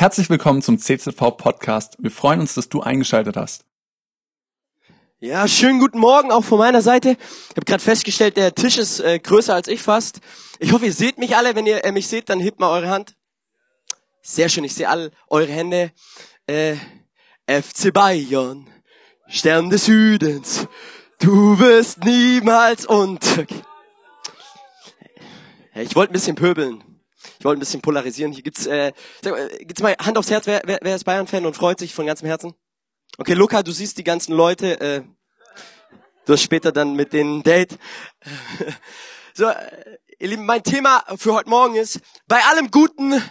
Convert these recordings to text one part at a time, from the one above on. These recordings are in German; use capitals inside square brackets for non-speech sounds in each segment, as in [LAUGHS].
Herzlich willkommen zum CZV Podcast. Wir freuen uns, dass du eingeschaltet hast. Ja, schönen guten Morgen auch von meiner Seite. Ich habe gerade festgestellt, der Tisch ist äh, größer als ich fast. Ich hoffe, ihr seht mich alle. Wenn ihr äh, mich seht, dann hebt mal eure Hand. Sehr schön, ich sehe alle eure Hände. Äh, FC Bayern, Stern des Südens, du wirst niemals untergehen. Ich wollte ein bisschen pöbeln. Ich wollte ein bisschen polarisieren. Hier gibt's, äh, sag mal, gibt's mal Hand aufs Herz, wer, wer, wer ist Bayern-Fan und freut sich von ganzem Herzen? Okay, Luca, du siehst die ganzen Leute, äh, du hast später dann mit denen ein Date. [LAUGHS] so, äh, ihr Lieben, mein Thema für heute Morgen ist, bei allem Guten,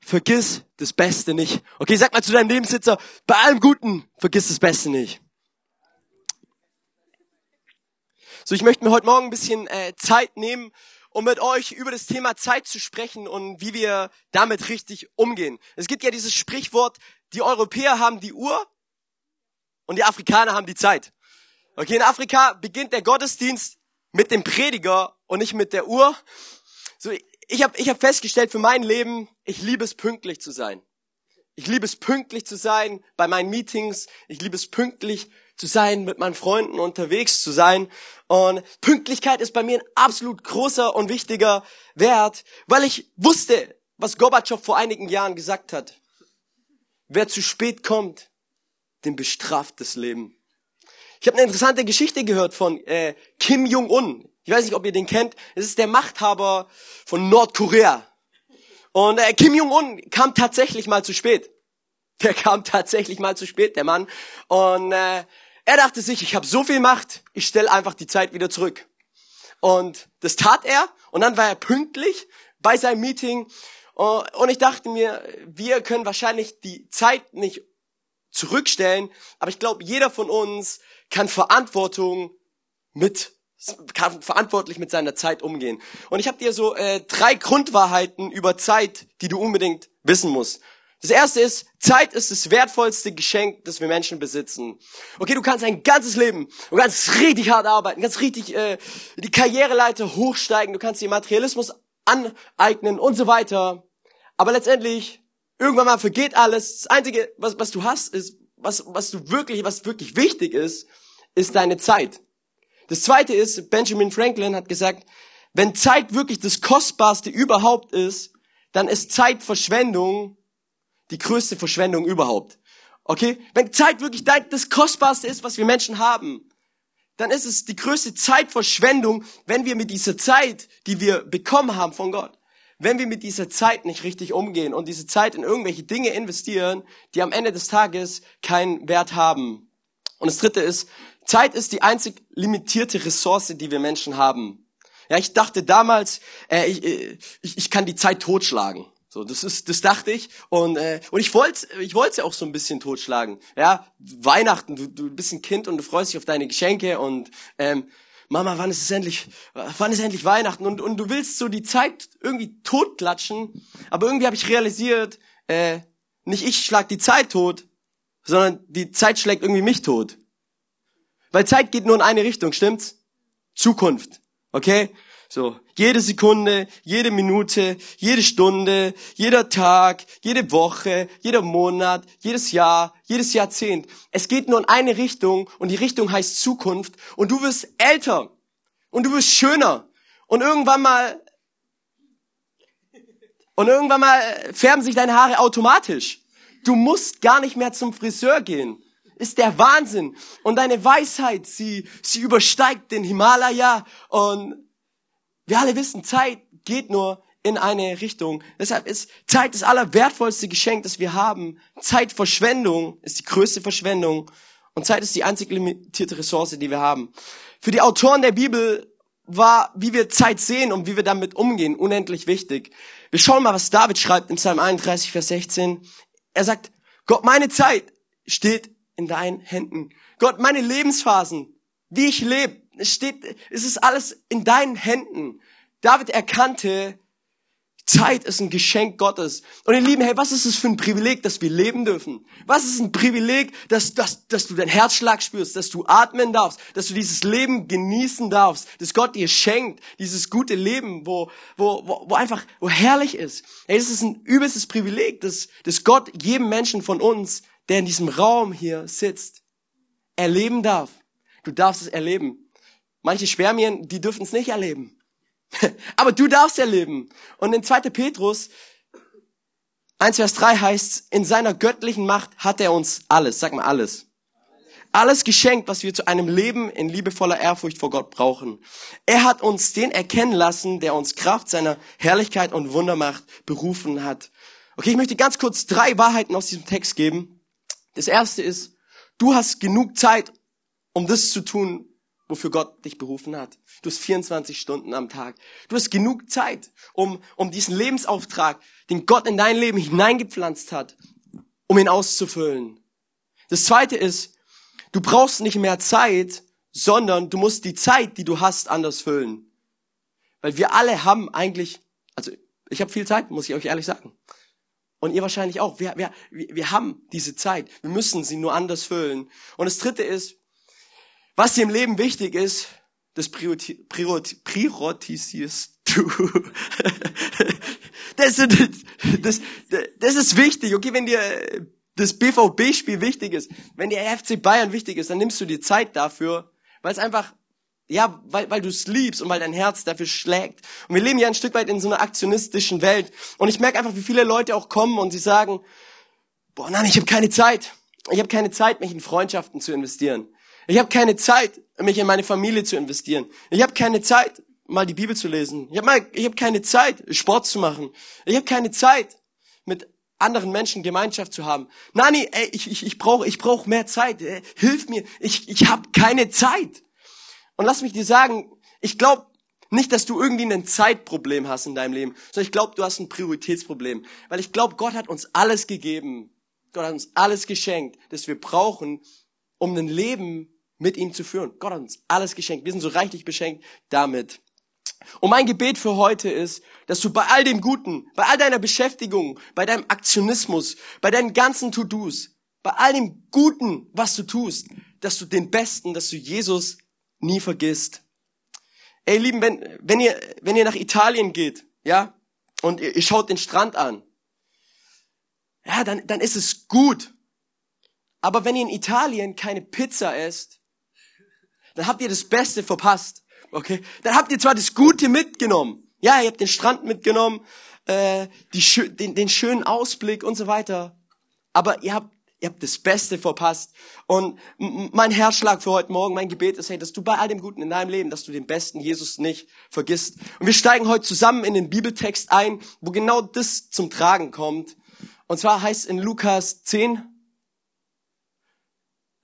vergiss das Beste nicht. Okay, sag mal zu deinem Lebenssitzer, bei allem Guten, vergiss das Beste nicht. So, ich möchte mir heute Morgen ein bisschen äh, Zeit nehmen, um mit euch über das Thema Zeit zu sprechen und wie wir damit richtig umgehen. Es gibt ja dieses Sprichwort, die Europäer haben die Uhr und die Afrikaner haben die Zeit. Okay, in Afrika beginnt der Gottesdienst mit dem Prediger und nicht mit der Uhr. So, ich habe ich hab festgestellt für mein Leben, ich liebe es pünktlich zu sein. Ich liebe es pünktlich zu sein bei meinen Meetings. Ich liebe es pünktlich zu sein, mit meinen Freunden unterwegs zu sein. Und Pünktlichkeit ist bei mir ein absolut großer und wichtiger Wert, weil ich wusste, was Gorbatschow vor einigen Jahren gesagt hat. Wer zu spät kommt, dem bestraft das Leben. Ich habe eine interessante Geschichte gehört von äh, Kim Jong-un. Ich weiß nicht, ob ihr den kennt. Es ist der Machthaber von Nordkorea. Und äh, Kim Jong-un kam tatsächlich mal zu spät. Der kam tatsächlich mal zu spät, der Mann. Und äh, er dachte sich, ich habe so viel Macht, ich stelle einfach die Zeit wieder zurück. Und das tat er. Und dann war er pünktlich bei seinem Meeting. Und ich dachte mir, wir können wahrscheinlich die Zeit nicht zurückstellen, aber ich glaube, jeder von uns kann Verantwortung mit kann verantwortlich mit seiner Zeit umgehen. Und ich habe dir so äh, drei Grundwahrheiten über Zeit, die du unbedingt wissen musst. Das erste ist, Zeit ist das wertvollste Geschenk, das wir Menschen besitzen. Okay, du kannst ein ganzes Leben, du kannst richtig hart arbeiten, kannst richtig äh, die Karriereleiter hochsteigen, du kannst dir Materialismus aneignen und so weiter. Aber letztendlich, irgendwann mal vergeht alles. Das Einzige, was, was du hast, ist, was, was du wirklich, was wirklich wichtig ist, ist deine Zeit. Das zweite ist, Benjamin Franklin hat gesagt, wenn Zeit wirklich das Kostbarste überhaupt ist, dann ist Zeitverschwendung die größte Verschwendung überhaupt. Okay? Wenn Zeit wirklich das Kostbarste ist, was wir Menschen haben, dann ist es die größte Zeitverschwendung, wenn wir mit dieser Zeit, die wir bekommen haben von Gott, wenn wir mit dieser Zeit nicht richtig umgehen und diese Zeit in irgendwelche Dinge investieren, die am Ende des Tages keinen Wert haben. Und das dritte ist, Zeit ist die einzig limitierte Ressource, die wir Menschen haben. Ja, ich dachte damals, äh, ich, äh, ich, ich kann die Zeit totschlagen. So, das ist, das dachte ich und äh, und ich wollte, ich wollte ja auch so ein bisschen totschlagen. Ja, Weihnachten, du, du bist ein Kind und du freust dich auf deine Geschenke und ähm, Mama, wann ist es endlich, wann ist endlich Weihnachten und und du willst so die Zeit irgendwie totklatschen, aber irgendwie habe ich realisiert, äh, nicht ich schlag die Zeit tot, sondern die Zeit schlägt irgendwie mich tot. Weil Zeit geht nur in eine Richtung, stimmt's? Zukunft, okay? So, jede Sekunde, jede Minute, jede Stunde, jeder Tag, jede Woche, jeder Monat, jedes Jahr, jedes Jahrzehnt. Es geht nur in eine Richtung und die Richtung heißt Zukunft und du wirst älter und du wirst schöner und irgendwann mal und irgendwann mal färben sich deine Haare automatisch. Du musst gar nicht mehr zum Friseur gehen. Ist der Wahnsinn. Und deine Weisheit, sie, sie übersteigt den Himalaya und wir alle wissen, Zeit geht nur in eine Richtung. Deshalb ist Zeit das allerwertvollste Geschenk, das wir haben. Zeitverschwendung ist die größte Verschwendung. Und Zeit ist die einzig limitierte Ressource, die wir haben. Für die Autoren der Bibel war, wie wir Zeit sehen und wie wir damit umgehen, unendlich wichtig. Wir schauen mal, was David schreibt im Psalm 31, Vers 16. Er sagt, Gott, meine Zeit steht in deinen Händen. Gott, meine Lebensphasen, wie ich lebe, es steht, es ist alles in deinen Händen. David erkannte, Zeit ist ein Geschenk Gottes. Und ihr Lieben, hey, was ist es für ein Privileg, dass wir leben dürfen? Was ist ein Privileg, dass, dass, dass du deinen Herzschlag spürst, dass du atmen darfst, dass du dieses Leben genießen darfst, dass Gott dir schenkt, dieses gute Leben, wo, wo, wo, einfach, wo herrlich ist. Hey, das ist ein übelstes Privileg, dass, dass Gott jedem Menschen von uns, der in diesem Raum hier sitzt, erleben darf. Du darfst es erleben. Manche Spermien, die dürfen es nicht erleben. [LAUGHS] Aber du darfst erleben. Und in 2. Petrus 1 Vers 3 heißt, in seiner göttlichen Macht hat er uns alles, sag mal alles. Alles geschenkt, was wir zu einem Leben in liebevoller Ehrfurcht vor Gott brauchen. Er hat uns den erkennen lassen, der uns Kraft seiner Herrlichkeit und Wundermacht berufen hat. Okay, ich möchte ganz kurz drei Wahrheiten aus diesem Text geben. Das erste ist, du hast genug Zeit, um das zu tun, wofür Gott dich berufen hat. Du hast 24 Stunden am Tag. Du hast genug Zeit, um, um diesen Lebensauftrag, den Gott in dein Leben hineingepflanzt hat, um ihn auszufüllen. Das zweite ist, du brauchst nicht mehr Zeit, sondern du musst die Zeit, die du hast, anders füllen. Weil wir alle haben eigentlich, also ich habe viel Zeit, muss ich euch ehrlich sagen. Und ihr wahrscheinlich auch. Wir, wir, wir haben diese Zeit. Wir müssen sie nur anders füllen. Und das dritte ist, was dir im Leben wichtig ist, das priorisierst du. [LAUGHS] das, das, das ist wichtig, okay, wenn dir das BVB-Spiel wichtig ist, wenn dir FC Bayern wichtig ist, dann nimmst du dir Zeit dafür, weil es einfach, ja, weil, weil du es liebst und weil dein Herz dafür schlägt. Und wir leben ja ein Stück weit in so einer aktionistischen Welt. Und ich merke einfach, wie viele Leute auch kommen und sie sagen, boah, nein, ich habe keine Zeit. Ich habe keine Zeit, mich in Freundschaften zu investieren. Ich habe keine Zeit, mich in meine Familie zu investieren. Ich habe keine Zeit, mal die Bibel zu lesen. Ich habe hab keine Zeit, Sport zu machen. Ich habe keine Zeit, mit anderen Menschen Gemeinschaft zu haben. Nani, ey, ich, ich, ich brauche ich brauch mehr Zeit. Ey, hilf mir, ich, ich habe keine Zeit. Und lass mich dir sagen, ich glaube nicht, dass du irgendwie ein Zeitproblem hast in deinem Leben, sondern ich glaube, du hast ein Prioritätsproblem. Weil ich glaube, Gott hat uns alles gegeben. Gott hat uns alles geschenkt, das wir brauchen, um ein Leben mit ihm zu führen. Gott hat uns alles geschenkt. Wir sind so reichlich beschenkt damit. Und mein Gebet für heute ist, dass du bei all dem Guten, bei all deiner Beschäftigung, bei deinem Aktionismus, bei deinen ganzen To-Dos, bei all dem Guten, was du tust, dass du den Besten, dass du Jesus nie vergisst. Ey, Lieben, wenn, wenn ihr, wenn ihr nach Italien geht, ja, und ihr, ihr schaut den Strand an, ja, dann, dann ist es gut. Aber wenn ihr in Italien keine Pizza esst, dann habt ihr das Beste verpasst. Okay? Dann habt ihr zwar das Gute mitgenommen. Ja, ihr habt den Strand mitgenommen, äh, die, den, den schönen Ausblick und so weiter. Aber ihr habt, ihr habt das Beste verpasst. Und mein Herzschlag für heute Morgen, mein Gebet ist, hey, dass du bei all dem Guten in deinem Leben, dass du den besten Jesus nicht vergisst. Und wir steigen heute zusammen in den Bibeltext ein, wo genau das zum Tragen kommt. Und zwar heißt in Lukas 10,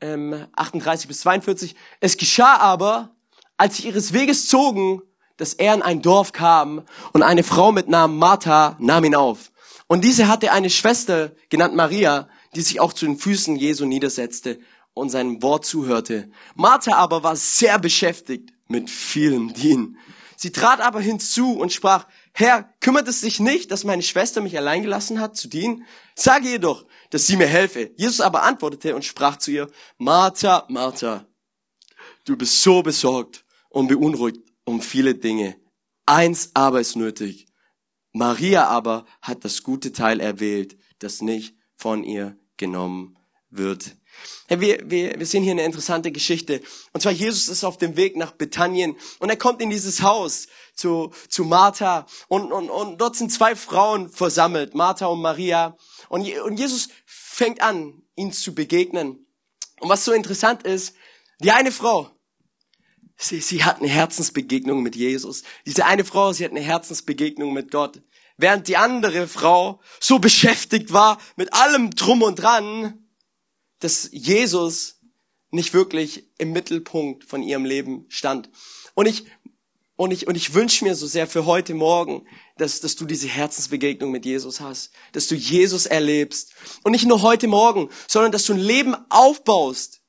ähm, 38 bis 42. Es geschah aber, als sie ihres Weges zogen, dass er in ein Dorf kam und eine Frau mit Namen Martha nahm ihn auf. Und diese hatte eine Schwester, genannt Maria, die sich auch zu den Füßen Jesu niedersetzte und seinem Wort zuhörte. Martha aber war sehr beschäftigt mit vielem Dienen. Sie trat aber hinzu und sprach, Herr, kümmert es sich nicht, dass meine Schwester mich allein gelassen hat zu dienen? Sage jedoch, dass sie mir helfe. Jesus aber antwortete und sprach zu ihr, Martha, Martha, du bist so besorgt und beunruhigt um viele Dinge. Eins aber ist nötig. Maria aber hat das gute Teil erwählt, das nicht von ihr genommen wird. Ja, wir, wir, wir sehen hier eine interessante Geschichte. Und zwar Jesus ist auf dem Weg nach Bethanien und er kommt in dieses Haus zu, zu Martha und, und, und dort sind zwei Frauen versammelt, Martha und Maria. Und, und Jesus fängt an, ihnen zu begegnen. Und was so interessant ist, die eine Frau, sie, sie hat eine Herzensbegegnung mit Jesus. Diese eine Frau, sie hat eine Herzensbegegnung mit Gott. Während die andere Frau so beschäftigt war mit allem drum und dran, dass Jesus nicht wirklich im Mittelpunkt von ihrem Leben stand. Und ich, und ich, und ich wünsche mir so sehr für heute Morgen, dass, dass du diese Herzensbegegnung mit Jesus hast, dass du Jesus erlebst. Und nicht nur heute Morgen, sondern dass du ein Leben aufbaust,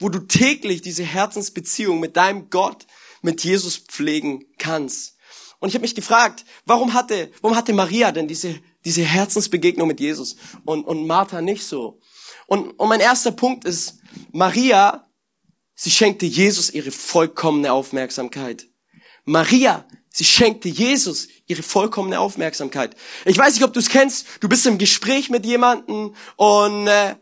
wo du täglich diese Herzensbeziehung mit deinem Gott, mit Jesus pflegen kannst. Und ich habe mich gefragt, warum hatte, warum hatte Maria denn diese, diese Herzensbegegnung mit Jesus und, und Martha nicht so? Und, und mein erster Punkt ist, Maria, sie schenkte Jesus ihre vollkommene Aufmerksamkeit. Maria, sie schenkte Jesus ihre vollkommene Aufmerksamkeit. Ich weiß nicht, ob du es kennst, du bist im Gespräch mit jemandem und äh,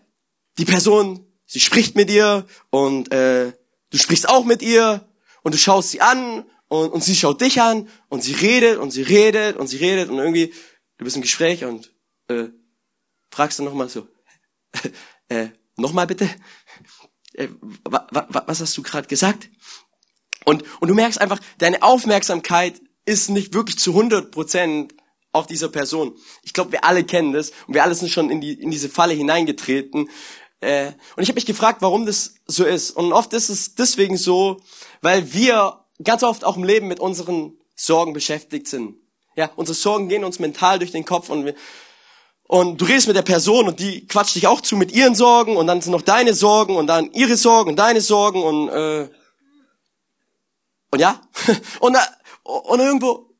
die Person, sie spricht mit dir und äh, du sprichst auch mit ihr und du schaust sie an und, und sie schaut dich an und sie redet und sie redet und sie redet und irgendwie, du bist im Gespräch und äh, fragst dann nochmal so, [LAUGHS] äh, nochmal bitte, äh, wa, wa, was hast du gerade gesagt? Und, und du merkst einfach, deine Aufmerksamkeit ist nicht wirklich zu 100 Prozent auf dieser Person. Ich glaube, wir alle kennen das und wir alle sind schon in, die, in diese Falle hineingetreten. Äh, und ich habe mich gefragt, warum das so ist. Und oft ist es deswegen so, weil wir ganz oft auch im Leben mit unseren Sorgen beschäftigt sind. Ja, unsere Sorgen gehen uns mental durch den Kopf und wir, und du redest mit der Person und die quatscht dich auch zu mit ihren Sorgen und dann sind noch deine Sorgen und dann ihre Sorgen und deine Sorgen und äh, und ja? [LAUGHS] Und und irgendwo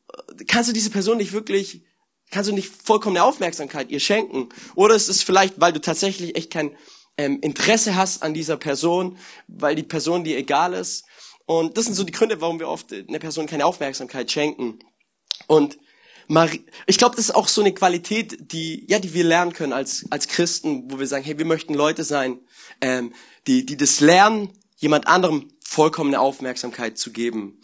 kannst du diese Person nicht wirklich kannst du nicht vollkommene Aufmerksamkeit ihr schenken? Oder es ist vielleicht weil du tatsächlich echt kein ähm, Interesse hast an dieser Person weil die Person dir egal ist? Und das sind so die Gründe warum wir oft einer Person keine Aufmerksamkeit schenken. Und Marie, ich glaube, das ist auch so eine Qualität, die ja, die wir lernen können als als Christen, wo wir sagen, hey, wir möchten Leute sein, ähm, die die das lernen, jemand anderem vollkommene Aufmerksamkeit zu geben,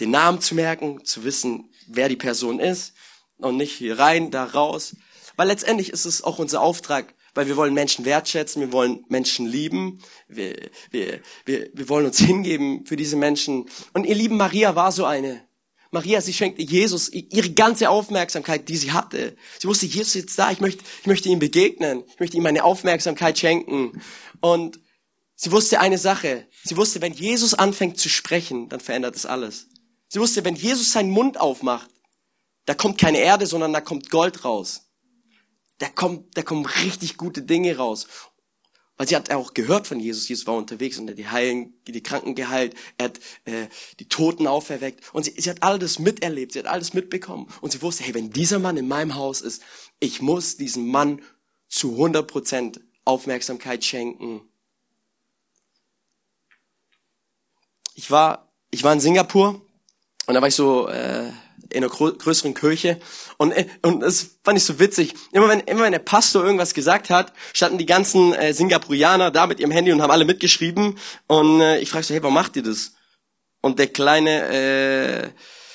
den Namen zu merken, zu wissen, wer die Person ist und nicht hier rein, da raus, weil letztendlich ist es auch unser Auftrag, weil wir wollen Menschen wertschätzen, wir wollen Menschen lieben, wir, wir, wir, wir wollen uns [LAUGHS] hingeben für diese Menschen. Und ihr lieben Maria war so eine. Maria, sie schenkte Jesus ihre ganze Aufmerksamkeit, die sie hatte. Sie wusste, Jesus ist jetzt da, ich möchte, ich möchte ihm begegnen, ich möchte ihm meine Aufmerksamkeit schenken. Und sie wusste eine Sache. Sie wusste, wenn Jesus anfängt zu sprechen, dann verändert es alles. Sie wusste, wenn Jesus seinen Mund aufmacht, da kommt keine Erde, sondern da kommt Gold raus. Da kommt, da kommen richtig gute Dinge raus. Weil sie hat auch gehört von Jesus. Jesus war unterwegs und er hat die Heilen, die Kranken geheilt. Er hat äh, die Toten auferweckt. Und sie, sie hat all das miterlebt. Sie hat alles mitbekommen. Und sie wusste, hey, wenn dieser Mann in meinem Haus ist, ich muss diesem Mann zu 100 Prozent Aufmerksamkeit schenken. Ich war, ich war in Singapur und da war ich so äh, in einer größeren Kirche und äh, und es fand ich so witzig. Immer wenn immer wenn der Pastor irgendwas gesagt hat, standen die ganzen äh, Singapurianer da mit ihrem Handy und haben alle mitgeschrieben und äh, ich fragte so, hey, warum macht ihr das? Und der kleine äh,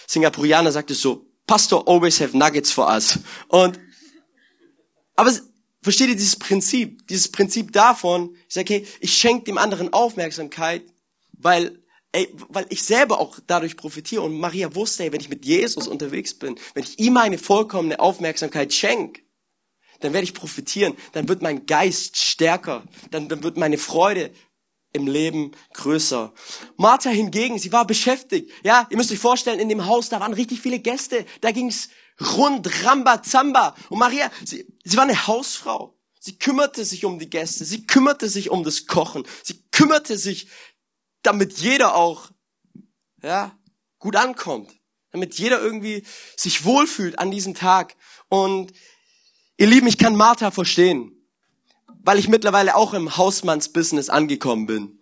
Singapurianer sagte so, Pastor always have nuggets for us. Und aber versteht ihr dieses Prinzip, dieses Prinzip davon, ich sage, hey, ich schenke dem anderen Aufmerksamkeit, weil ey, weil ich selber auch dadurch profitiere. Und Maria wusste, ey, wenn ich mit Jesus unterwegs bin, wenn ich ihm eine vollkommene Aufmerksamkeit schenke, dann werde ich profitieren, dann wird mein Geist stärker, dann, dann wird meine Freude im Leben größer. Martha hingegen, sie war beschäftigt. Ja, ihr müsst euch vorstellen, in dem Haus, da waren richtig viele Gäste. Da ging's rund, Rambazamba. Und Maria, sie, sie war eine Hausfrau. Sie kümmerte sich um die Gäste. Sie kümmerte sich um das Kochen. Sie kümmerte sich damit jeder auch, ja, gut ankommt. Damit jeder irgendwie sich wohlfühlt an diesem Tag. Und ihr Lieben, ich kann Martha verstehen, weil ich mittlerweile auch im Hausmannsbusiness angekommen bin.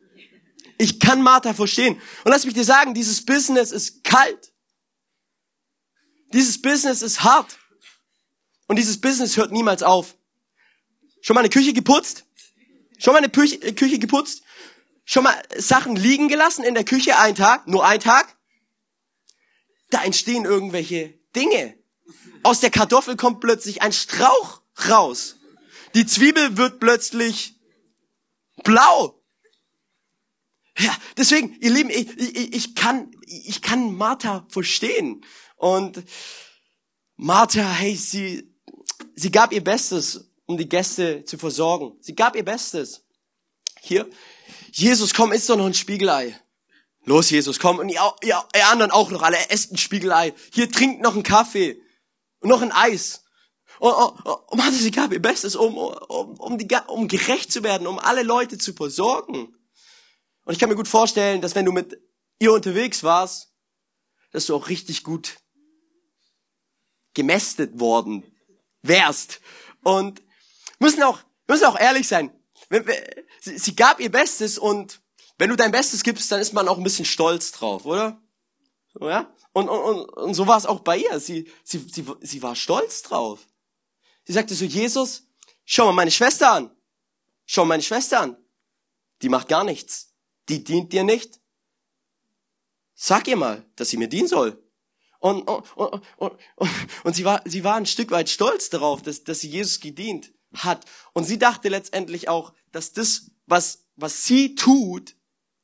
Ich kann Martha verstehen. Und lass mich dir sagen, dieses Business ist kalt. Dieses Business ist hart. Und dieses Business hört niemals auf. Schon mal eine Küche geputzt? Schon mal eine Küche geputzt? Schon mal Sachen liegen gelassen in der Küche, ein Tag, nur ein Tag? Da entstehen irgendwelche Dinge. Aus der Kartoffel kommt plötzlich ein Strauch raus. Die Zwiebel wird plötzlich blau. Ja, deswegen, ihr Lieben, ich, ich, ich kann, ich kann Martha verstehen. Und Martha, hey, sie, sie gab ihr Bestes, um die Gäste zu versorgen. Sie gab ihr Bestes. Hier, Jesus, komm, isst doch noch ein Spiegelei. Los, Jesus, komm. Und ihr, ihr, ihr anderen auch noch alle, esst ein Spiegelei. Hier, trinkt noch einen Kaffee. Und noch ein Eis. Und, und, und hatte sie gab ihr Bestes, um, um, um, die, um gerecht zu werden, um alle Leute zu versorgen. Und ich kann mir gut vorstellen, dass wenn du mit ihr unterwegs warst, dass du auch richtig gut gemästet worden wärst. Und müssen auch, müssen auch ehrlich sein. Sie, gab ihr Bestes und wenn du dein Bestes gibst, dann ist man auch ein bisschen stolz drauf, oder? Ja? Und, und, und, und so war es auch bei ihr. Sie, sie, sie, sie war stolz drauf. Sie sagte so, Jesus, schau mal meine Schwester an. Schau mal meine Schwester an. Die macht gar nichts. Die dient dir nicht. Sag ihr mal, dass sie mir dienen soll. Und, und, und, und, und sie, war, sie war ein Stück weit stolz darauf, dass, dass sie Jesus gedient hat. Und sie dachte letztendlich auch, dass das, was, was sie tut,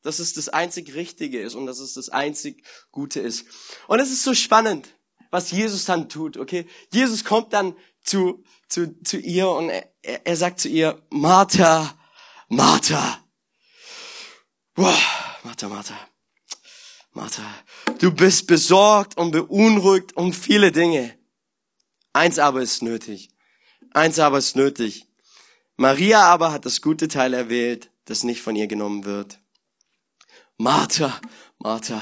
dass es das einzig Richtige ist und dass es das einzig Gute ist. Und es ist so spannend, was Jesus dann tut, okay? Jesus kommt dann zu, zu, zu ihr und er, er sagt zu ihr, Martha, Martha. Wow, Martha, Martha. Martha, du bist besorgt und beunruhigt um viele Dinge. Eins aber ist nötig. Eins aber ist nötig. Maria aber hat das gute Teil erwählt, das nicht von ihr genommen wird. Martha, Martha,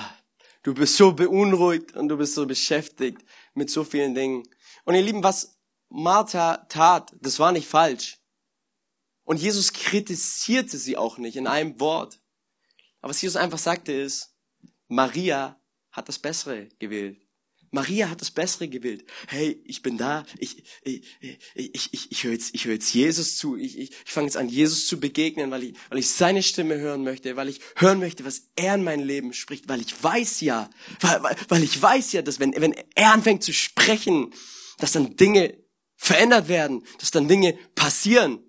du bist so beunruhigt und du bist so beschäftigt mit so vielen Dingen. Und ihr Lieben, was Martha tat, das war nicht falsch. Und Jesus kritisierte sie auch nicht in einem Wort. Aber was Jesus einfach sagte ist, Maria hat das Bessere gewählt. Maria hat das Bessere gewählt. Hey, ich bin da, ich, ich, ich, ich, ich höre jetzt, ich höre jetzt Jesus zu, ich, ich, ich fange jetzt an, Jesus zu begegnen, weil ich, weil ich seine Stimme hören möchte, weil ich hören möchte, was er in mein Leben spricht, weil ich weiß ja, weil, weil, weil ich weiß ja, dass wenn, wenn er anfängt zu sprechen, dass dann Dinge verändert werden, dass dann Dinge passieren,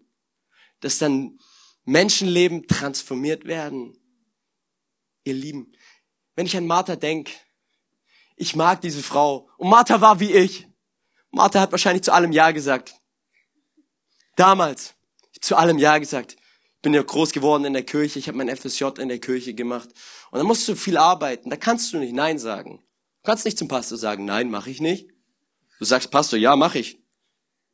dass dann Menschenleben transformiert werden. Ihr Lieben, wenn ich an Martha denk, ich mag diese Frau. Und Martha war wie ich. Martha hat wahrscheinlich zu allem Ja gesagt. Damals, zu allem Ja gesagt. Ich bin ja groß geworden in der Kirche, ich habe mein FSJ in der Kirche gemacht. Und da musst du viel arbeiten, da kannst du nicht Nein sagen. Du kannst nicht zum Pastor sagen, nein, mache ich nicht. Du sagst, Pastor, ja, mache ich.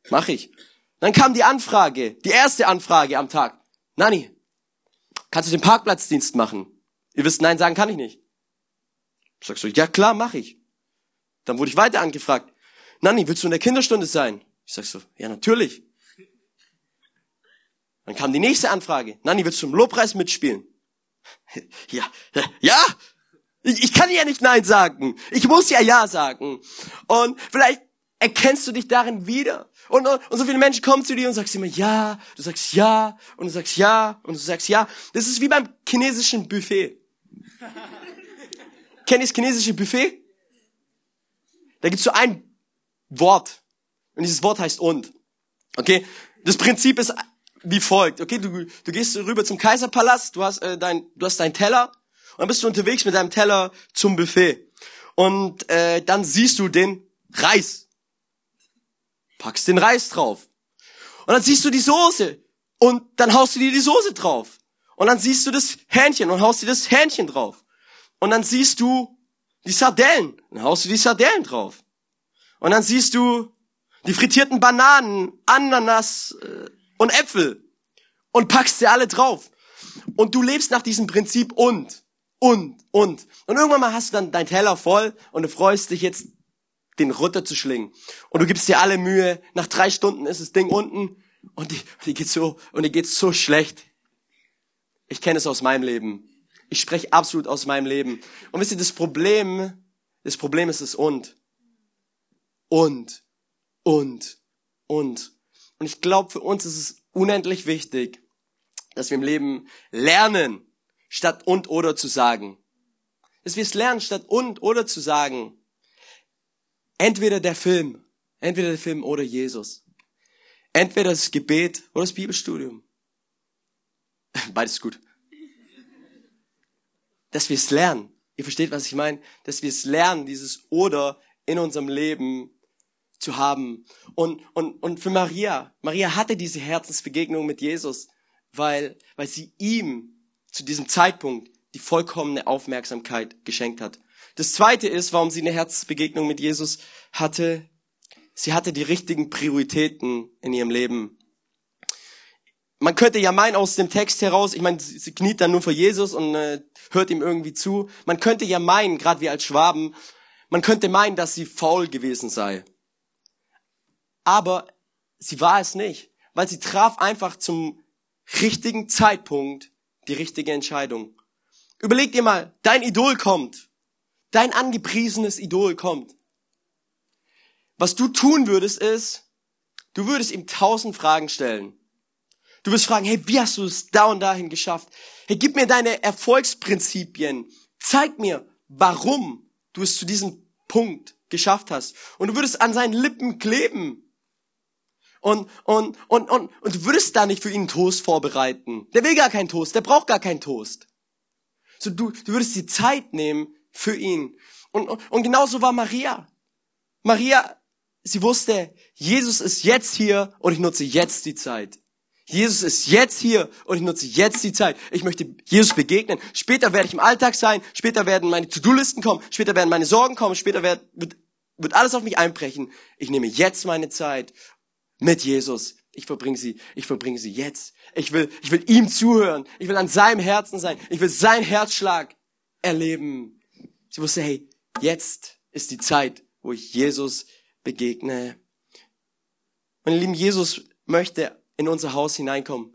Mach ich. Dann kam die Anfrage, die erste Anfrage am Tag. Nani, kannst du den Parkplatzdienst machen? Ihr wisst, nein sagen kann ich nicht. Sagst du, ja klar, mach ich. Dann wurde ich weiter angefragt. Nanni, willst du in der Kinderstunde sein? Ich sag so, ja natürlich. Dann kam die nächste Anfrage. Nanni, willst du im Lobpreis mitspielen? [LAUGHS] Ja, ja. Ich, ich kann ja nicht Nein sagen. Ich muss ja Ja sagen. Und vielleicht erkennst du dich darin wieder. Und, und, und so viele Menschen kommen zu dir und sagst immer ja, du sagst ja, und du sagst ja, und du sagst ja. Das ist wie beim chinesischen Buffet. Kennt ihr das chinesische Buffet? Da gibt's so ein Wort. Und dieses Wort heißt und. Okay? Das Prinzip ist wie folgt. Okay, du, du gehst rüber zum Kaiserpalast, du hast, äh, dein, du hast deinen Teller und dann bist du unterwegs mit deinem Teller zum Buffet. Und äh, dann siehst du den Reis. Packst den Reis drauf. Und dann siehst du die Soße. Und dann haust du dir die Soße drauf. Und dann siehst du das Hähnchen und haust dir das Hähnchen drauf. Und dann siehst du die Sardellen. Dann haust du die Sardellen drauf. Und dann siehst du die frittierten Bananen, Ananas äh, und Äpfel. Und packst sie alle drauf. Und du lebst nach diesem Prinzip und, und, und. Und irgendwann mal hast du dann dein Teller voll und du freust dich jetzt, den runter zu schlingen. Und du gibst dir alle Mühe. Nach drei Stunden ist das Ding unten und die, die geht so, und die geht so schlecht. Ich kenne es aus meinem Leben. Ich spreche absolut aus meinem Leben. Und wisst ihr, das Problem, das Problem ist es und. Und. Und. Und. Und ich glaube, für uns ist es unendlich wichtig, dass wir im Leben lernen, statt und oder zu sagen. Dass wir es lernen, statt und oder zu sagen. Entweder der Film, entweder der Film oder Jesus. Entweder das Gebet oder das Bibelstudium. [LAUGHS] Beides gut dass wir es lernen. Ihr versteht, was ich meine? Dass wir es lernen, dieses Oder in unserem Leben zu haben. Und, und, und für Maria, Maria hatte diese Herzensbegegnung mit Jesus, weil, weil sie ihm zu diesem Zeitpunkt die vollkommene Aufmerksamkeit geschenkt hat. Das zweite ist, warum sie eine Herzensbegegnung mit Jesus hatte. Sie hatte die richtigen Prioritäten in ihrem Leben man könnte ja meinen aus dem Text heraus, ich meine, sie, kniet dann nur vor Jesus und äh, hört ihm irgendwie zu. Man könnte ja meinen, gerade wir als Schwaben, man könnte meinen, dass sie faul gewesen sei. aber sie war es nicht, weil sie traf einfach zum richtigen Zeitpunkt die richtige Entscheidung. Überleg dir mal, dein Idol kommt, dein angepriesenes Idol kommt. Was du tun würdest ist, du würdest ihm tausend Fragen stellen. Du wirst fragen, hey, wie hast du es da und dahin geschafft? Hey, gib mir deine Erfolgsprinzipien. Zeig mir, warum du es zu diesem Punkt geschafft hast. Und du würdest an seinen Lippen kleben. Und, und, und, und, und du würdest da nicht für ihn Toast vorbereiten. Der will gar keinen Toast, der braucht gar keinen Toast. So, du, du würdest die Zeit nehmen für ihn. Und, und, und genauso war Maria. Maria, sie wusste, Jesus ist jetzt hier und ich nutze jetzt die Zeit. Jesus ist jetzt hier und ich nutze jetzt die Zeit. Ich möchte Jesus begegnen. Später werde ich im Alltag sein, später werden meine To-Do-Listen kommen, später werden meine Sorgen kommen, später wird, wird, wird alles auf mich einbrechen. Ich nehme jetzt meine Zeit mit Jesus. Ich verbringe sie, ich verbringe sie jetzt. Ich will, ich will ihm zuhören. Ich will an seinem Herzen sein. Ich will seinen Herzschlag erleben. Sie wusste, hey, jetzt ist die Zeit, wo ich Jesus begegne. Meine lieben, Jesus möchte in unser Haus hineinkommen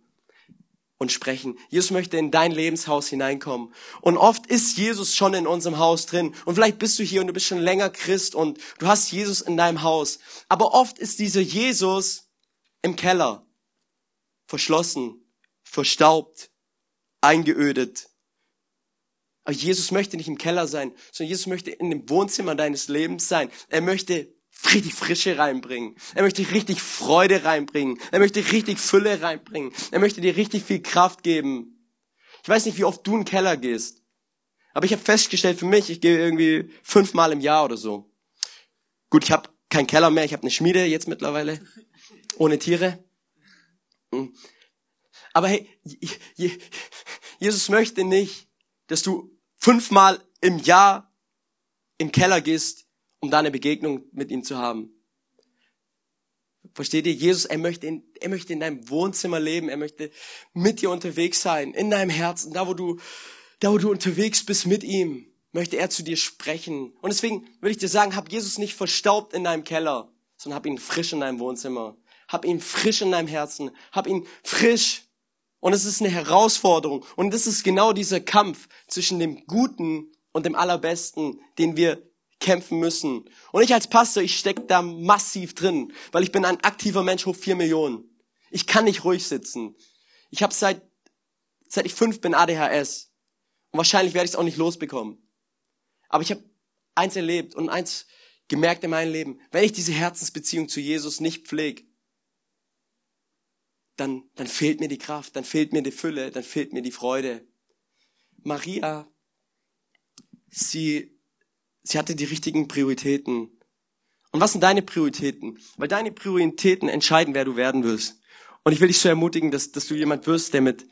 und sprechen. Jesus möchte in dein Lebenshaus hineinkommen. Und oft ist Jesus schon in unserem Haus drin. Und vielleicht bist du hier und du bist schon länger Christ und du hast Jesus in deinem Haus. Aber oft ist dieser Jesus im Keller, verschlossen, verstaubt, eingeödet. Aber Jesus möchte nicht im Keller sein, sondern Jesus möchte in dem Wohnzimmer deines Lebens sein. Er möchte richtig Frische reinbringen. Er möchte richtig Freude reinbringen. Er möchte richtig Fülle reinbringen. Er möchte dir richtig viel Kraft geben. Ich weiß nicht, wie oft du in den Keller gehst. Aber ich habe festgestellt für mich, ich gehe irgendwie fünfmal im Jahr oder so. Gut, ich habe keinen Keller mehr, ich habe eine Schmiede jetzt mittlerweile. Ohne Tiere. Hm. Aber hey, Jesus möchte nicht, dass du fünfmal im Jahr im Keller gehst um da eine Begegnung mit ihm zu haben. Versteht ihr? Jesus, er möchte, in, er möchte in deinem Wohnzimmer leben. Er möchte mit dir unterwegs sein, in deinem Herzen, da wo du, da wo du unterwegs bist mit ihm, möchte er zu dir sprechen. Und deswegen würde ich dir sagen, hab Jesus nicht verstaubt in deinem Keller, sondern hab ihn frisch in deinem Wohnzimmer. Hab ihn frisch in deinem Herzen. Hab ihn frisch. Und es ist eine Herausforderung. Und das ist genau dieser Kampf zwischen dem Guten und dem Allerbesten, den wir kämpfen müssen. Und ich als Pastor, ich stecke da massiv drin, weil ich bin ein aktiver Mensch hoch vier Millionen. Ich kann nicht ruhig sitzen. Ich habe seit, seit ich fünf bin ADHS. Und wahrscheinlich werde ich es auch nicht losbekommen. Aber ich habe eins erlebt und eins gemerkt in meinem Leben. Wenn ich diese Herzensbeziehung zu Jesus nicht pflege, dann, dann fehlt mir die Kraft, dann fehlt mir die Fülle, dann fehlt mir die Freude. Maria, sie sie hatte die richtigen Prioritäten. Und was sind deine Prioritäten? Weil deine Prioritäten entscheiden, wer du werden willst. Und ich will dich so ermutigen, dass, dass du jemand wirst, der mit,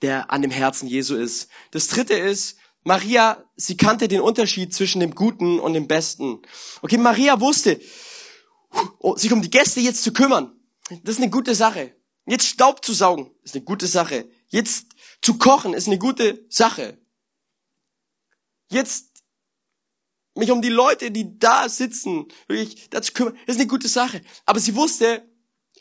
der an dem Herzen Jesu ist. Das dritte ist, Maria, sie kannte den Unterschied zwischen dem Guten und dem Besten. Okay, Maria wusste, oh, sich um die Gäste jetzt zu kümmern. Das ist eine gute Sache. Jetzt Staub zu saugen, ist eine gute Sache. Jetzt zu kochen, ist eine gute Sache. Jetzt mich um die Leute, die da sitzen, wirklich dazu kümmern, das ist eine gute Sache. Aber sie wusste,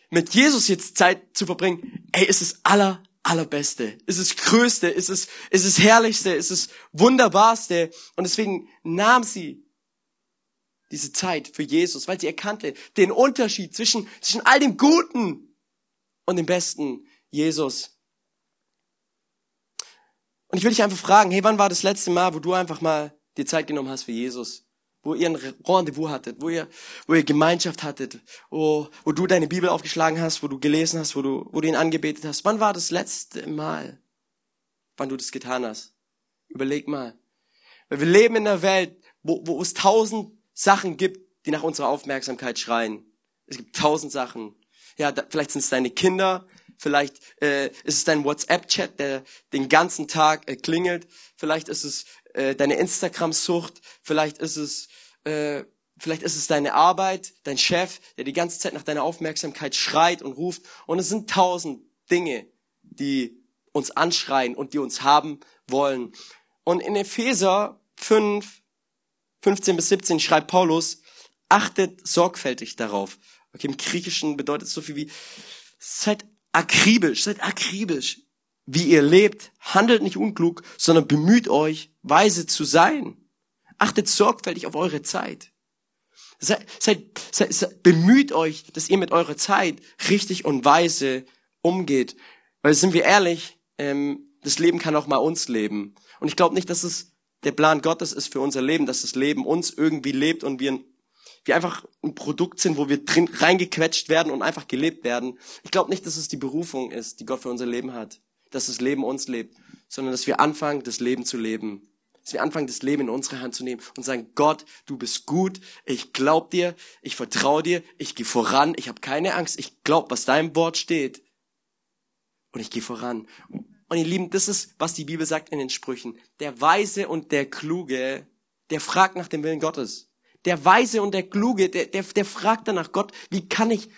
mit Jesus jetzt Zeit zu verbringen, ey, ist es aller, allerbeste, ist es größte, ist es, ist es herrlichste, ist es wunderbarste. Und deswegen nahm sie diese Zeit für Jesus, weil sie erkannte den Unterschied zwischen, zwischen all dem Guten und dem Besten Jesus. Und ich will dich einfach fragen, hey, wann war das letzte Mal, wo du einfach mal dir Zeit genommen hast für Jesus, wo ihr ein Rendezvous hattet, wo ihr, wo ihr Gemeinschaft hattet, wo, wo du deine Bibel aufgeschlagen hast, wo du gelesen hast, wo du, wo du ihn angebetet hast. Wann war das letzte Mal, wann du das getan hast? Überleg mal. Weil wir leben in einer Welt, wo, wo es tausend Sachen gibt, die nach unserer Aufmerksamkeit schreien. Es gibt tausend Sachen. Ja, da, vielleicht sind es deine Kinder, vielleicht äh, ist es dein WhatsApp-Chat, der den ganzen Tag äh, klingelt, vielleicht ist es äh, deine Instagram-Sucht, vielleicht ist es, äh, vielleicht ist es deine Arbeit, dein Chef, der die ganze Zeit nach deiner Aufmerksamkeit schreit und ruft. Und es sind tausend Dinge, die uns anschreien und die uns haben wollen. Und in Epheser 5, 15 bis 17 schreibt Paulus, achtet sorgfältig darauf, Okay, im Griechischen bedeutet es so viel wie, seid akribisch, seid akribisch, wie ihr lebt. Handelt nicht unklug, sondern bemüht euch, weise zu sein. Achtet sorgfältig auf eure Zeit. Seid, seid, seid, bemüht euch, dass ihr mit eurer Zeit richtig und weise umgeht. Weil sind wir ehrlich, ähm, das Leben kann auch mal uns leben. Und ich glaube nicht, dass es der Plan Gottes ist für unser Leben, dass das Leben uns irgendwie lebt und wir, wir einfach ein Produkt sind, wo wir drin reingequetscht werden und einfach gelebt werden. Ich glaube nicht, dass es die Berufung ist, die Gott für unser Leben hat, dass das Leben uns lebt, sondern dass wir anfangen, das Leben zu leben. Dass wir anfangen, das Leben in unsere Hand zu nehmen und sagen, Gott, du bist gut, ich glaub dir, ich vertraue dir, ich gehe voran, ich habe keine Angst, ich glaub, was deinem Wort steht. Und ich gehe voran. Und ihr Lieben, das ist, was die Bibel sagt in den Sprüchen. Der Weise und der Kluge, der fragt nach dem Willen Gottes. Der Weise und der Kluge, der, der, der fragt danach, Gott, wie kann ich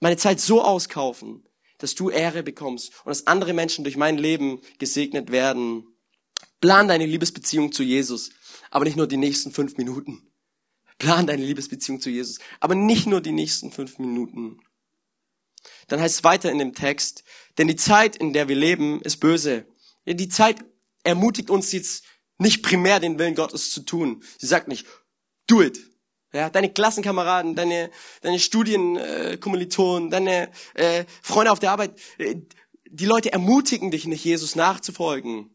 meine Zeit so auskaufen, dass du Ehre bekommst und dass andere Menschen durch mein Leben gesegnet werden. Plan deine Liebesbeziehung zu Jesus, aber nicht nur die nächsten fünf Minuten. Plan deine Liebesbeziehung zu Jesus, aber nicht nur die nächsten fünf Minuten. Dann heißt es weiter in dem Text, denn die Zeit, in der wir leben, ist böse. Die Zeit ermutigt uns jetzt nicht primär den Willen Gottes zu tun. Sie sagt nicht, do it. Ja, deine Klassenkameraden, deine, deine Studienkommilitonen, deine äh, Freunde auf der Arbeit, äh, die Leute ermutigen dich nicht, Jesus nachzufolgen.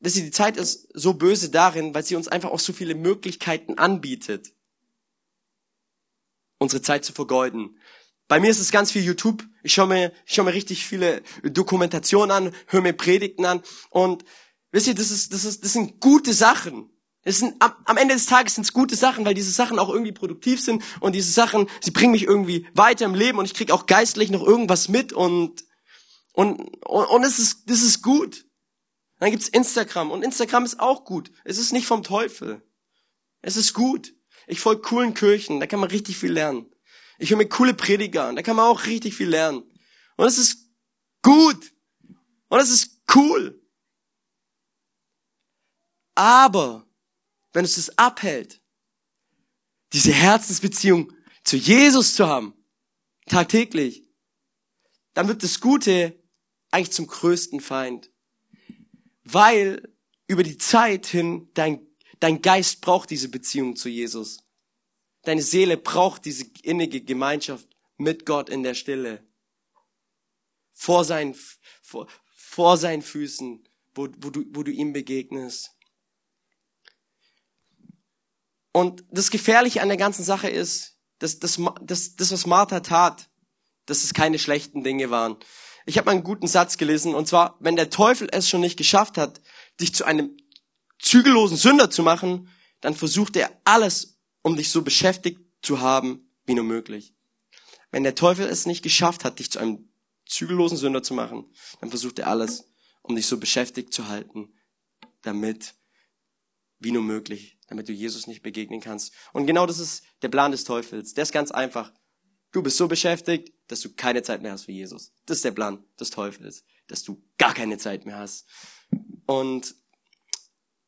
Dass die Zeit ist so böse darin, weil sie uns einfach auch so viele Möglichkeiten anbietet unsere Zeit zu vergeuden. Bei mir ist es ganz viel YouTube. Ich schaue mir, ich schaue mir richtig viele Dokumentationen an, höre mir Predigten an und wisst ihr, das ist, das ist, das sind gute Sachen. Das sind, am, am Ende des Tages sind es gute Sachen, weil diese Sachen auch irgendwie produktiv sind und diese Sachen, sie bringen mich irgendwie weiter im Leben und ich krieg auch geistlich noch irgendwas mit und und und, und es ist, das ist gut. Dann gibt's Instagram und Instagram ist auch gut. Es ist nicht vom Teufel. Es ist gut. Ich folge coolen Kirchen, da kann man richtig viel lernen. Ich höre mir coole Prediger an, da kann man auch richtig viel lernen. Und es ist gut. Und es ist cool. Aber wenn es das abhält, diese Herzensbeziehung zu Jesus zu haben, tagtäglich, dann wird das Gute eigentlich zum größten Feind. Weil über die Zeit hin dein Dein Geist braucht diese Beziehung zu Jesus. Deine Seele braucht diese innige Gemeinschaft mit Gott in der Stille. Vor seinen, vor, vor seinen Füßen, wo, wo, du, wo du ihm begegnest. Und das Gefährliche an der ganzen Sache ist, dass das, das, das was Martha tat, dass es keine schlechten Dinge waren. Ich habe mal einen guten Satz gelesen, und zwar, wenn der Teufel es schon nicht geschafft hat, dich zu einem zügellosen Sünder zu machen, dann versucht er alles, um dich so beschäftigt zu haben, wie nur möglich. Wenn der Teufel es nicht geschafft hat, dich zu einem zügellosen Sünder zu machen, dann versucht er alles, um dich so beschäftigt zu halten, damit, wie nur möglich, damit du Jesus nicht begegnen kannst. Und genau das ist der Plan des Teufels. Der ist ganz einfach. Du bist so beschäftigt, dass du keine Zeit mehr hast für Jesus. Das ist der Plan des Teufels, dass du gar keine Zeit mehr hast. Und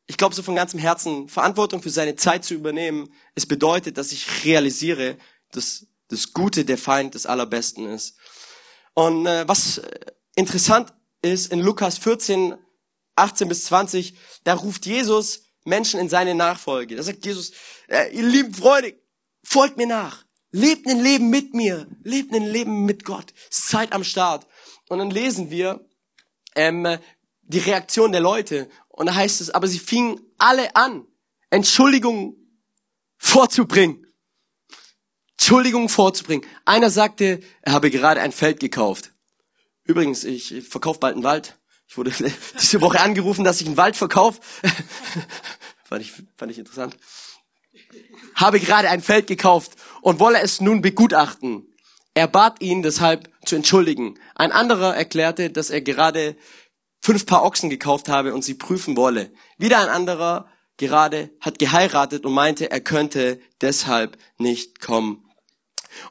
ich glaube so von ganzem Herzen, Verantwortung für seine Zeit zu übernehmen, es bedeutet, dass ich realisiere, dass das Gute der Feind des Allerbesten ist. Und äh, was interessant ist, in Lukas 14, 18 bis 20, da ruft Jesus Menschen in seine Nachfolge. Da sagt Jesus, ihr lieben Freunde, folgt mir nach. Lebt ein Leben mit mir. Lebt ein Leben mit Gott. Zeit am Start. Und dann lesen wir ähm, die Reaktion der Leute. Und da heißt es, aber sie fingen alle an, Entschuldigung vorzubringen. Entschuldigung vorzubringen. Einer sagte, er habe gerade ein Feld gekauft. Übrigens, ich verkaufe bald einen Wald. Ich wurde [LAUGHS] diese Woche angerufen, dass ich einen Wald verkaufe. [LAUGHS] fand, ich, fand ich interessant. Habe gerade ein Feld gekauft und wolle es nun begutachten. Er bat ihn deshalb zu entschuldigen. Ein anderer erklärte, dass er gerade fünf Paar Ochsen gekauft habe und sie prüfen wolle. Wieder ein anderer gerade hat geheiratet und meinte, er könnte deshalb nicht kommen.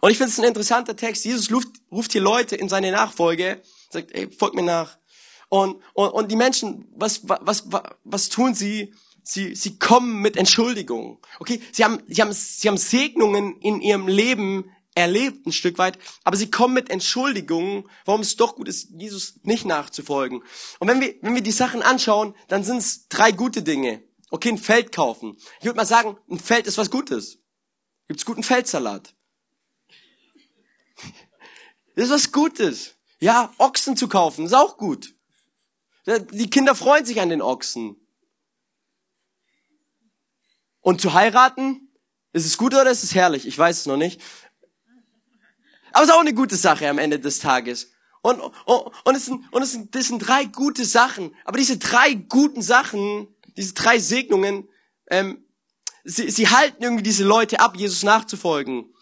Und ich finde es ein interessanter Text. Jesus ruft, ruft hier Leute in seine Nachfolge, sagt, ey, folgt mir nach. Und, und, und die Menschen, was, was, was, was tun sie? Sie, sie kommen mit Entschuldigungen. Okay, sie haben, sie haben, sie haben Segnungen in ihrem Leben erlebt ein Stück weit, aber sie kommen mit Entschuldigungen, warum es doch gut ist, Jesus nicht nachzufolgen. Und wenn wir, wenn wir die Sachen anschauen, dann sind es drei gute Dinge. Okay, ein Feld kaufen. Ich würde mal sagen, ein Feld ist was Gutes. Gibt's guten Feldsalat. [LAUGHS] Das ist was Gutes. Ja, Ochsen zu kaufen, ist auch gut. Die Kinder freuen sich an den Ochsen. Und zu heiraten, ist es gut oder ist es herrlich? Ich weiß es noch nicht. Aber es ist auch eine gute Sache am Ende des Tages. Und, und, und, es sind, und es sind, das sind drei gute Sachen. Aber diese drei guten Sachen, diese drei Segnungen, ähm, sie, sie halten irgendwie diese Leute ab, Jesus nachzufolgen.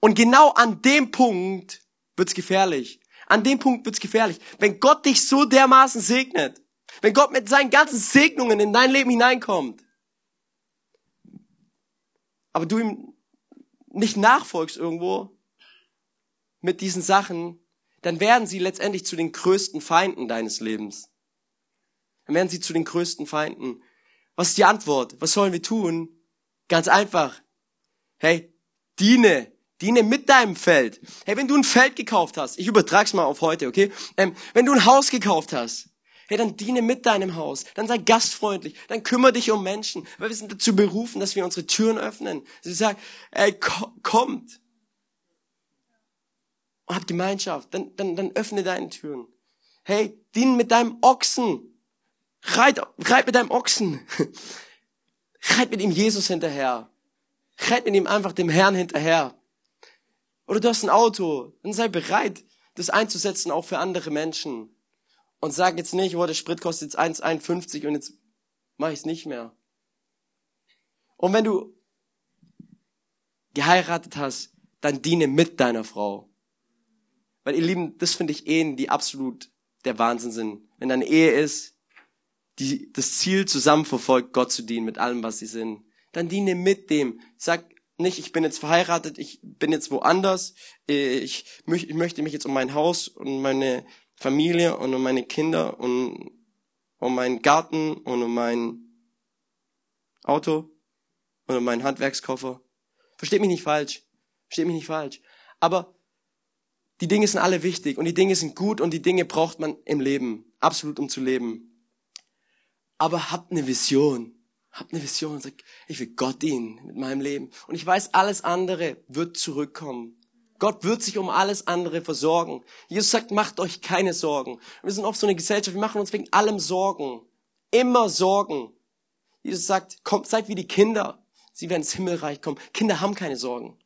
Und genau an dem Punkt wird's gefährlich. An dem Punkt wird's gefährlich. Wenn Gott dich so dermaßen segnet, wenn Gott mit seinen ganzen Segnungen in dein Leben hineinkommt, aber du ihm nicht nachfolgst irgendwo mit diesen Sachen, dann werden sie letztendlich zu den größten Feinden deines Lebens. Dann werden sie zu den größten Feinden. Was ist die Antwort? Was sollen wir tun? Ganz einfach. Hey, diene. Diene mit deinem Feld. Hey, wenn du ein Feld gekauft hast, ich übertrag's mal auf heute, okay? Ähm, wenn du ein Haus gekauft hast, Hey, dann diene mit deinem Haus. Dann sei gastfreundlich. Dann kümmere dich um Menschen. Weil wir sind dazu berufen, dass wir unsere Türen öffnen. Sie sagen, ey, kommt. Und hab Gemeinschaft. Dann, dann, dann öffne deine Türen. Hey, diene mit deinem Ochsen. Reit, reit mit deinem Ochsen. [LAUGHS] Reit mit ihm Jesus hinterher. Reit mit ihm einfach dem Herrn hinterher. Oder du hast ein Auto. Dann sei bereit, das einzusetzen auch für andere Menschen und sag jetzt nicht, oh, der Sprit kostet jetzt 1,51 und jetzt mache ich es nicht mehr. Und wenn du geheiratet hast, dann diene mit deiner Frau. Weil ihr Lieben, das finde ich Ehen, die absolut der Wahnsinn sind. Wenn deine Ehe ist, die das Ziel zusammen verfolgt, Gott zu dienen mit allem, was sie sind, dann diene mit dem. Sag nicht, ich bin jetzt verheiratet, ich bin jetzt woanders, ich, ich möchte mich jetzt um mein Haus und meine Familie und um meine Kinder und um meinen Garten und um mein Auto und um meinen Handwerkskoffer. Versteht mich nicht falsch. Versteht mich nicht falsch. Aber die Dinge sind alle wichtig und die Dinge sind gut und die Dinge braucht man im Leben. Absolut, um zu leben. Aber habt eine Vision. Habt eine Vision und sagt, ich will Gott dienen mit meinem Leben. Und ich weiß, alles andere wird zurückkommen. Gott wird sich um alles andere versorgen. Jesus sagt, macht euch keine Sorgen. Wir sind oft so eine Gesellschaft, wir machen uns wegen allem Sorgen. Immer Sorgen. Jesus sagt, kommt, seid wie die Kinder. Sie werden ins Himmelreich kommen. Kinder haben keine Sorgen.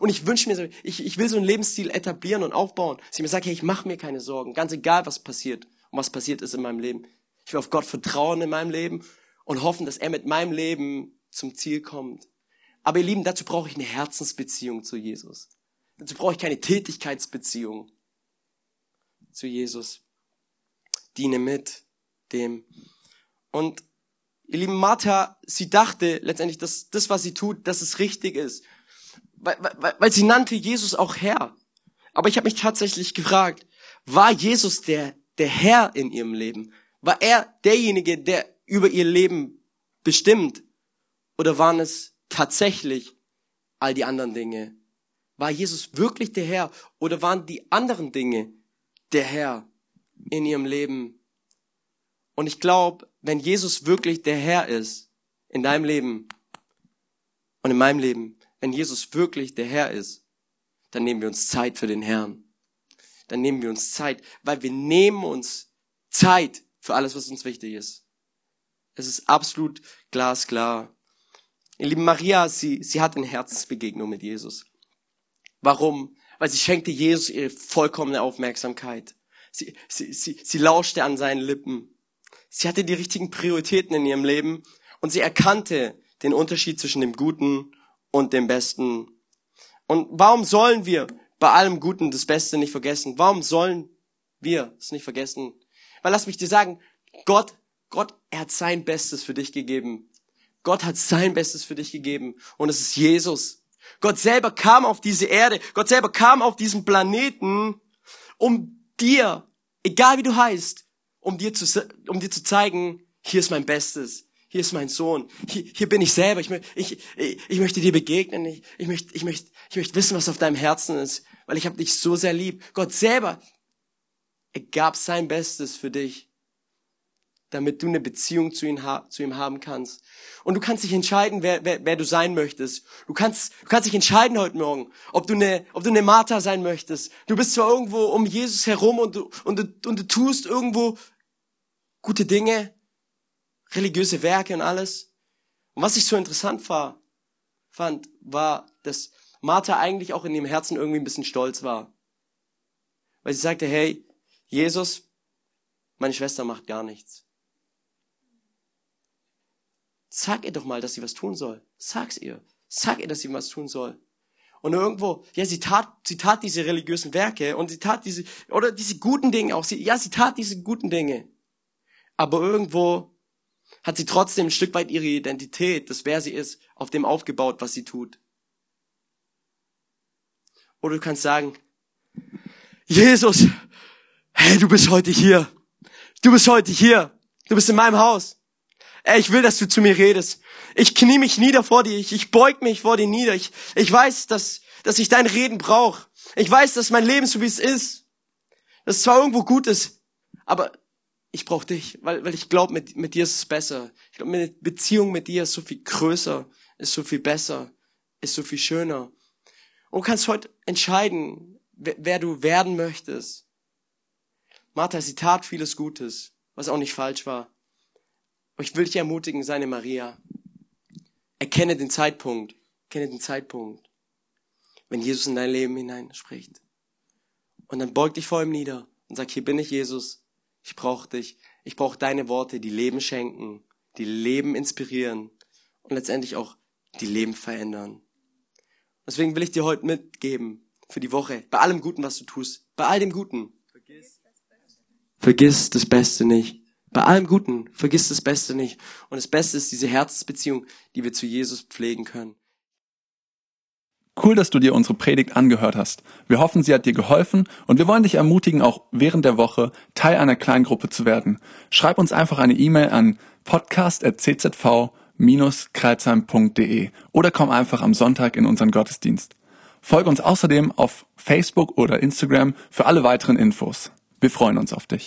Und ich wünsche mir ich, ich will so einen Lebensstil etablieren und aufbauen, dass ich mir sage, hey, ich mache mir keine Sorgen. Ganz egal, was passiert und was passiert ist in meinem Leben. Ich will auf Gott vertrauen in meinem Leben und hoffen, dass er mit meinem Leben zum Ziel kommt. Aber ihr Lieben, dazu brauche ich eine Herzensbeziehung zu Jesus. Dazu brauche ich keine Tätigkeitsbeziehung zu Jesus. Diene mit dem. Und ihr lieben Martha, sie dachte letztendlich, dass das, was sie tut, dass es richtig ist. Weil, weil, weil sie nannte Jesus auch Herr. Aber ich habe mich tatsächlich gefragt, war Jesus der, der Herr in ihrem Leben? War er derjenige, der über ihr Leben bestimmt? Oder waren es tatsächlich all die anderen Dinge, war Jesus wirklich der Herr oder waren die anderen Dinge der Herr in ihrem Leben? Und ich glaube, wenn Jesus wirklich der Herr ist in deinem Leben und in meinem Leben, wenn Jesus wirklich der Herr ist, dann nehmen wir uns Zeit für den Herrn. Dann nehmen wir uns Zeit, weil wir nehmen uns Zeit für alles, was uns wichtig ist. Es ist absolut glasklar. Ihr lieben Maria, sie, sie hat eine Herzensbegegnung mit Jesus. Warum? Weil sie schenkte Jesus ihre vollkommene Aufmerksamkeit. Sie, sie, sie, sie lauschte an seinen Lippen. Sie hatte die richtigen Prioritäten in ihrem Leben und sie erkannte den Unterschied zwischen dem Guten und dem Besten. Und warum sollen wir bei allem Guten das Beste nicht vergessen? Warum sollen wir es nicht vergessen? Weil lass mich dir sagen, Gott, Gott, er hat sein Bestes für dich gegeben. Gott hat sein Bestes für dich gegeben und es ist Jesus. Gott selber kam auf diese Erde, Gott selber kam auf diesen Planeten, um dir, egal wie du heißt, um dir zu, um dir zu zeigen, hier ist mein Bestes. hier ist mein Sohn, hier, hier bin ich selber, ich, ich, ich, ich möchte dir begegnen, ich, ich, möchte, ich, möchte, ich möchte wissen, was auf deinem Herzen ist, weil ich habe dich so sehr lieb. Gott selber, er gab sein Bestes für dich, damit du eine Beziehung zu ihm, zu ihm haben kannst. Und du kannst dich entscheiden, wer, wer, wer du sein möchtest. Du kannst, du kannst dich entscheiden heute Morgen, ob du eine, ob du eine Martha sein möchtest. Du bist zwar irgendwo um Jesus herum und du, und du, und du tust irgendwo gute Dinge, religiöse Werke und alles. Und was ich so interessant war, fand, war, dass Martha eigentlich auch in ihrem Herzen irgendwie ein bisschen stolz war. Weil sie sagte, hey, Jesus, meine Schwester macht gar nichts. Sag ihr doch mal, dass sie was tun soll. Sag's ihr. Sag ihr, dass sie was tun soll. Und irgendwo, ja, sie tat, sie tat diese religiösen Werke und sie tat diese, oder diese guten Dinge auch. Sie, ja, sie tat diese guten Dinge. Aber irgendwo hat sie trotzdem ein Stück weit ihre Identität, das wer sie ist, auf dem aufgebaut, was sie tut. Oder du kannst sagen, Jesus, hey, du bist heute hier. Du bist heute hier. Du bist in meinem Haus. Ey, ich will, dass du zu mir redest. Ich knie mich nieder vor dir. Ich, ich beug mich vor dir nieder. Ich, ich weiß, dass, dass ich dein Reden brauche. Ich weiß, dass mein Leben so wie es ist, dass es zwar irgendwo gut ist, aber ich brauche dich, weil, weil ich glaube, mit, mit dir ist es besser. Ich glaube, eine Beziehung mit dir ist so viel größer, ist so viel besser, ist so viel schöner. Und du kannst heute entscheiden, wer, wer du werden möchtest. Martha, sie tat vieles Gutes, was auch nicht falsch war. Aber ich will dich ermutigen, seine Maria. Erkenne den Zeitpunkt, erkenne den Zeitpunkt, wenn Jesus in dein Leben hineinspricht. Und dann beug dich vor ihm nieder und sag, hier bin ich Jesus, ich brauche dich. Ich brauche deine Worte, die Leben schenken, die Leben inspirieren und letztendlich auch die Leben verändern. Deswegen will ich dir heute mitgeben für die Woche, bei allem Guten, was du tust, bei all dem Guten. Vergiss, vergiss das Beste nicht. Bei allem Guten, vergiss das Beste nicht. Und das Beste ist diese Herzensbeziehung, die wir zu Jesus pflegen können. Cool, dass du dir unsere Predigt angehört hast. Wir hoffen, sie hat dir geholfen und wir wollen dich ermutigen, auch während der Woche Teil einer Kleingruppe zu werden. Schreib uns einfach eine E-Mail an podcast.czv-kreuzheim.de oder komm einfach am Sonntag in unseren Gottesdienst. Folge uns außerdem auf Facebook oder Instagram für alle weiteren Infos. Wir freuen uns auf dich.